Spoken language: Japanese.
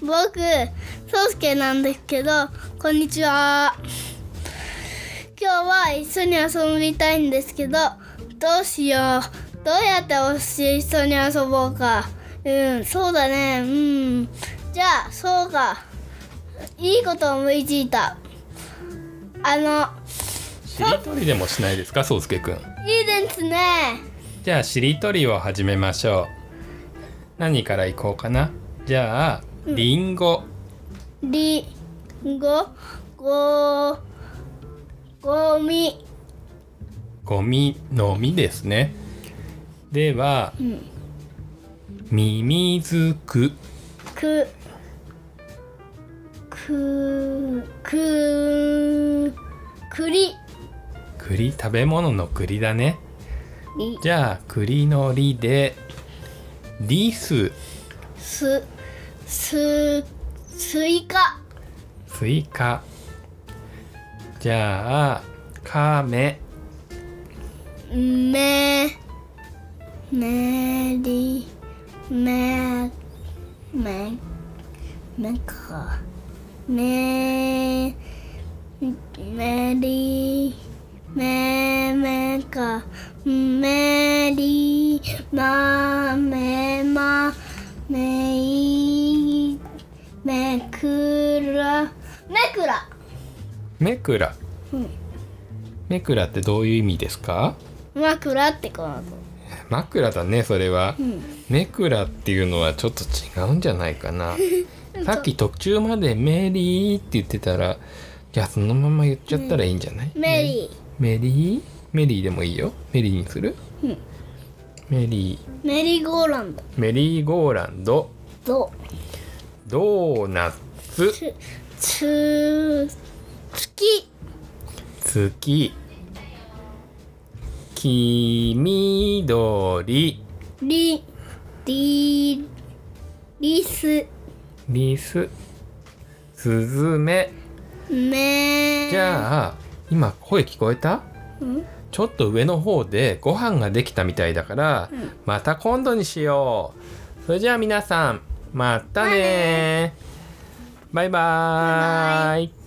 僕、そうすけなんですけど、こんにちは。今日は一緒に遊びたいんですけど、どうしよう。どうやって一緒に遊ぼうか。うん、そうだね。うん。じゃあ、そうか。いいこと思いついた。あの、しりとりでもしないですかそうすけくんいいですね。じゃあしりとりを始めましょう何からいこうかなじゃありん。ごりんご、ご、ごみ、ゴミのみですね。では、みみずくく、く、く、栗、栗食べ物の栗だね。り、じゃあ栗のりでリス。す、す、スイカ、スイカ。じゃあカメ。め、めり、め、め、めか、め、めり、め、めか、めり、ま、め、ま、めい、めくら、めくら、めくらうん。めくらってどういう意味ですか？枕ってこの枕だねそれは、うん。めくらっていうのはちょっと違うんじゃないかな。さっき途中まで「メリー」って言ってたらじゃあそのまま言っちゃったらいいんじゃない、メリメリー？メリーでもいいよ。メリーにする、うん。メリー。ー、メリーゴーランド、メリーゴーランド。ど、ドーナツ。つ、つ、月、月。黄緑。り、り、リス、リス。スズメ。め、じゃあ今声聞こえた？うん。ちょっと上の方でご飯ができたみたいだから、うん。また今度にしよう。それじゃあ皆さんまたねバイバーイ